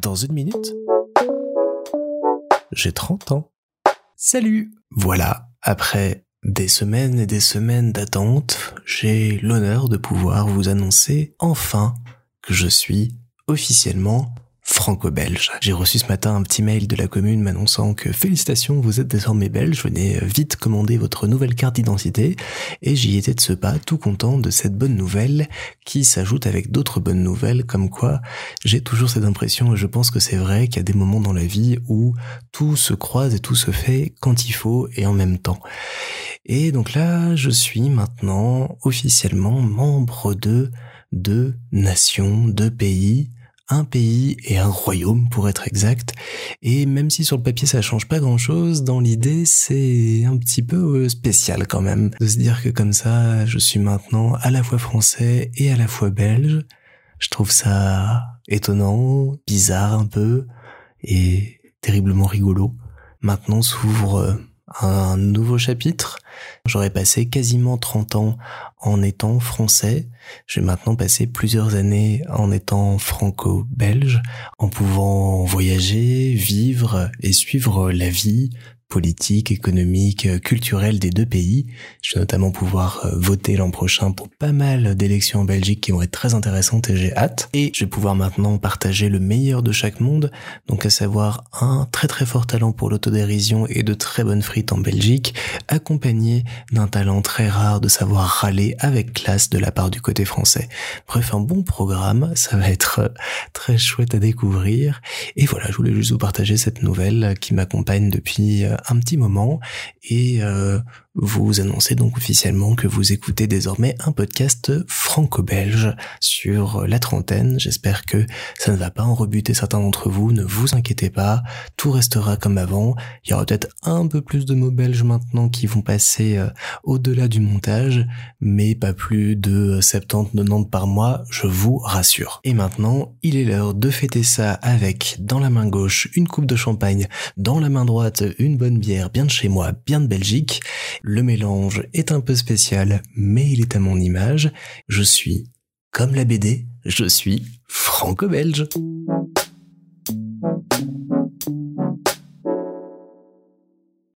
Dans une minute, j'ai 30 ans. Salut Voilà, après des semaines et des semaines d'attente, j'ai l'honneur de pouvoir vous annoncer enfin que je suis officiellement franco-belge. J'ai reçu ce matin un petit mail de la commune m'annonçant que félicitations, vous êtes désormais belge, venez vite commander votre nouvelle carte d'identité et j'y étais de ce pas tout content de cette bonne nouvelle qui s'ajoute avec d'autres bonnes nouvelles comme quoi j'ai toujours cette impression et je pense que c'est vrai qu'il y a des moments dans la vie où tout se croise et tout se fait quand il faut et en même temps. Et donc là, je suis maintenant officiellement membre de deux nations, deux pays, un pays et un royaume pour être exact. Et même si sur le papier ça change pas grand chose, dans l'idée c'est un petit peu euh, spécial quand même de se dire que comme ça je suis maintenant à la fois français et à la fois belge. Je trouve ça étonnant, bizarre un peu et terriblement rigolo. Maintenant s'ouvre euh, un nouveau chapitre. J'aurais passé quasiment 30 ans en étant français. J'ai maintenant passé plusieurs années en étant franco-belge, en pouvant voyager, vivre et suivre la vie politique, économique, euh, culturelle des deux pays. Je vais notamment pouvoir euh, voter l'an prochain pour pas mal d'élections en Belgique qui vont être très intéressantes et j'ai hâte. Et je vais pouvoir maintenant partager le meilleur de chaque monde, donc à savoir un très très fort talent pour l'autodérision et de très bonnes frites en Belgique, accompagné d'un talent très rare de savoir râler avec classe de la part du côté français. Bref, un bon programme, ça va être euh, très chouette à découvrir. Et voilà, je voulais juste vous partager cette nouvelle qui m'accompagne depuis un petit moment et euh, vous annoncez donc officiellement que vous écoutez désormais un podcast franco-belge sur la trentaine. J'espère que ça ne va pas en rebuter certains d'entre vous, ne vous inquiétez pas, tout restera comme avant. Il y aura peut-être un peu plus de mots belges maintenant qui vont passer euh, au-delà du montage, mais pas plus de 70-90 par mois, je vous rassure. Et maintenant, il est l'heure de fêter ça avec dans la main gauche une coupe de champagne, dans la main droite une bonne bière bien de chez moi, bien de Belgique. Le mélange est un peu spécial, mais il est à mon image. Je suis, comme la BD, je suis franco-belge.